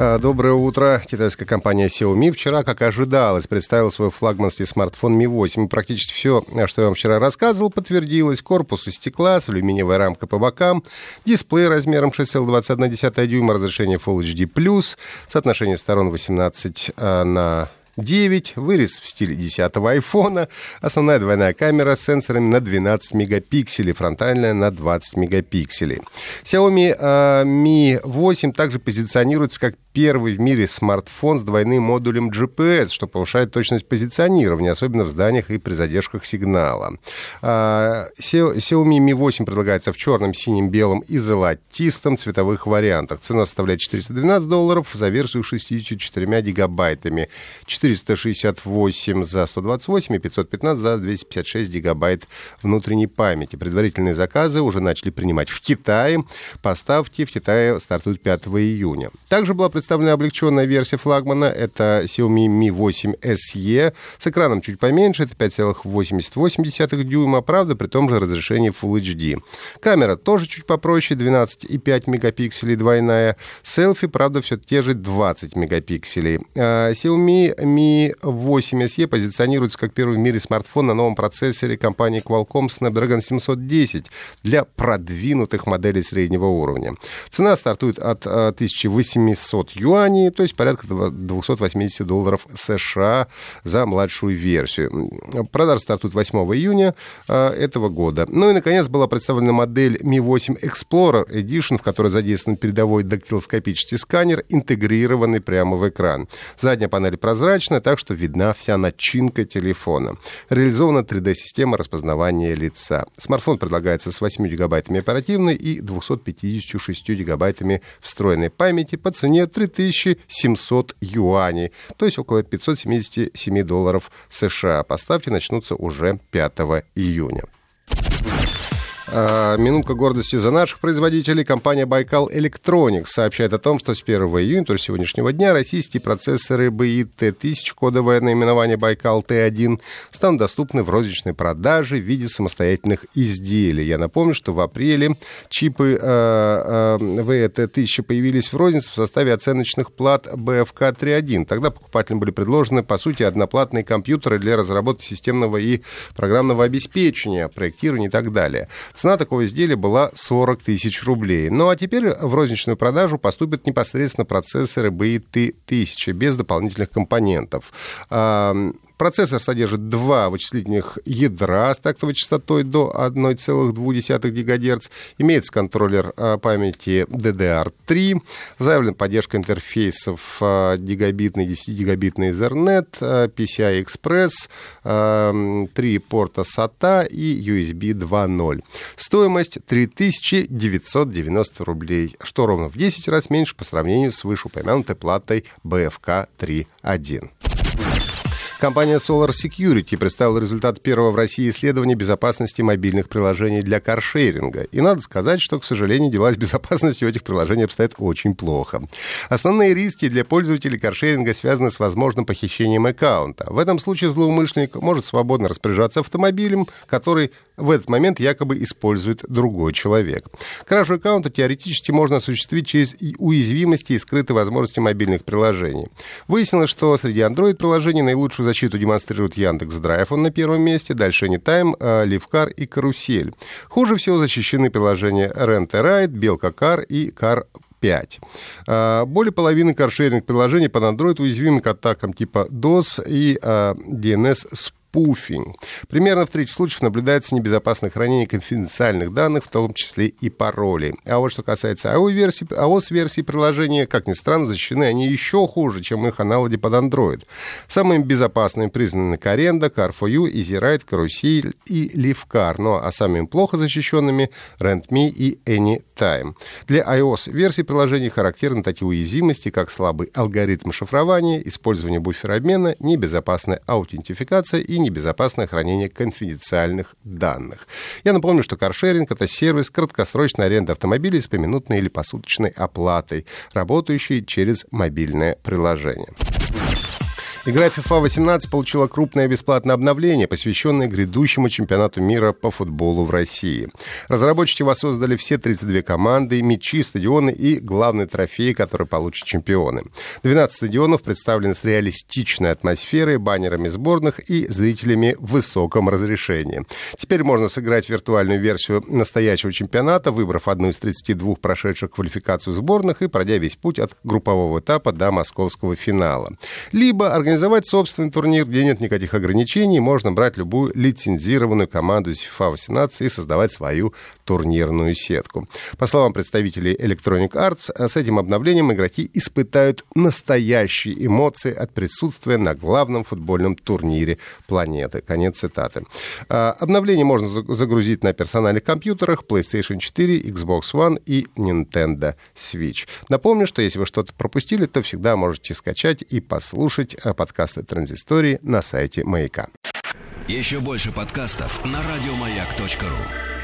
А, Доброе утро. Китайская компания Xiaomi вчера, как ожидалось, представила свой флагманский смартфон Mi 8. И практически все, что я вам вчера рассказывал, подтвердилось. Корпус из стекла с алюминиевой рамкой по бокам, дисплей размером 6,21 дюйма, разрешение Full HD+, соотношение сторон 18 а, на 9, вырез в стиле 10-го айфона, основная двойная камера с сенсорами на 12 мегапикселей, фронтальная на 20 мегапикселей. Xiaomi Mi 8 также позиционируется как первый в мире смартфон с двойным модулем GPS, что повышает точность позиционирования, особенно в зданиях и при задержках сигнала. А, Xiaomi Mi 8 предлагается в черном, синем, белом и золотистом цветовых вариантах. Цена составляет 412 долларов за версию 64 гигабайтами. 468 за 128 и 515 за 256 гигабайт внутренней памяти. Предварительные заказы уже начали принимать в Китае. Поставки в Китае стартуют 5 июня. Также была представлена облегченная версия флагмана. Это Xiaomi Mi 8 SE с экраном чуть поменьше. Это 5,88 дюйма. Правда, при том же разрешении Full HD. Камера тоже чуть попроще. 12,5 мегапикселей двойная. Селфи, правда, все те же 20 мегапикселей. А, Xiaomi Mi 8 SE позиционируется как первый в мире смартфон на новом процессоре компании Qualcomm Snapdragon 710 для продвинутых моделей среднего уровня. Цена стартует от 1800 юаней, то есть порядка 280 долларов США за младшую версию. Продажа стартует 8 июня этого года. Ну и, наконец, была представлена модель Mi 8 Explorer Edition, в которой задействован передовой дактилоскопический сканер, интегрированный прямо в экран. Задняя панель прозрачная, так что видна вся начинка телефона. Реализована 3D-система распознавания лица. Смартфон предлагается с 8 гигабайтами оперативной и 256 гигабайтами встроенной памяти по цене 3700 юаней, то есть около 577 долларов США. Поставки начнутся уже 5 июня. А, минутка гордости за наших производителей. Компания Байкал Electronics сообщает о том, что с 1 июня, то есть сегодняшнего дня, российские процессоры BI T1000, кодовое наименование Байкал T1, станут доступны в розничной продаже в виде самостоятельных изделий. Я напомню, что в апреле чипы э, э, VT1000 появились в рознице в составе оценочных плат BFK 3.1. Тогда покупателям были предложены, по сути, одноплатные компьютеры для разработки системного и программного обеспечения, проектирования и так далее. Цена такого изделия была 40 тысяч рублей. Ну а теперь в розничную продажу поступят непосредственно процессоры BIT 1000 без дополнительных компонентов. Процессор содержит два вычислительных ядра с тактовой частотой до 1,2 ГГц. Имеется контроллер а, памяти DDR3. Заявлена поддержка интерфейсов а, гигабитный, 10-гигабитный Ethernet, а, PCI Express, 3 порта SATA и USB 2.0. Стоимость 3990 рублей, что ровно в 10 раз меньше по сравнению с вышеупомянутой платой BFK 3.1. Компания Solar Security представила результат первого в России исследования безопасности мобильных приложений для каршеринга. И надо сказать, что, к сожалению, дела с безопасностью этих приложений обстоят очень плохо. Основные риски для пользователей каршеринга связаны с возможным похищением аккаунта. В этом случае злоумышленник может свободно распоряжаться автомобилем, который в этот момент якобы использует другой человек. Кражу аккаунта теоретически можно осуществить через уязвимости и скрытые возможности мобильных приложений. Выяснилось, что среди Android-приложений наилучшую защиту демонстрирует Яндекс Драйв, он на первом месте, дальше Anytime, э, Ливкар и Карусель. Хуже всего защищены приложения Rent a Ride, Белка Кар и Car 5. Э, более половины каршеринг-приложений под Android уязвимы к атакам типа DOS и э, DNS спуфинг. Примерно в трети случаев наблюдается небезопасное хранение конфиденциальных данных, в том числе и паролей. А вот что касается iOS-версии, iOS-версии приложения, как ни странно, защищены они еще хуже, чем их аналоги под Android. Самыми безопасными признаны Каренда, Car4U, EasyRide, Карусель и Livcar. Ну а самыми плохо защищенными RentMe и Anytime. Для iOS-версии приложений характерны такие уязвимости, как слабый алгоритм шифрования, использование буфера обмена, небезопасная аутентификация и небезопасное хранение конфиденциальных данных. Я напомню, что каршеринг — это сервис краткосрочной аренды автомобилей с поминутной или посуточной оплатой, работающий через мобильное приложение. Игра FIFA 18 получила крупное бесплатное обновление, посвященное грядущему чемпионату мира по футболу в России. Разработчики воссоздали все 32 команды, мячи, стадионы и главный трофей, который получат чемпионы. 12 стадионов представлены с реалистичной атмосферой, баннерами сборных и зрителями в высоком разрешении. Теперь можно сыграть виртуальную версию настоящего чемпионата, выбрав одну из 32 прошедших квалификацию сборных и пройдя весь путь от группового этапа до московского финала. Либо организовать Организовать собственный турнир, где нет никаких ограничений, можно брать любую лицензированную команду из FIFA 18 и создавать свою турнирную сетку. По словам представителей Electronic Arts, с этим обновлением игроки испытают настоящие эмоции от присутствия на главном футбольном турнире планеты. Конец цитаты. А, обновление можно загрузить на персональных компьютерах PlayStation 4, Xbox One и Nintendo Switch. Напомню, что если вы что-то пропустили, то всегда можете скачать и послушать а, подкасты «Транзистории» на сайте «Маяка». Еще больше подкастов на радиомаяк.ру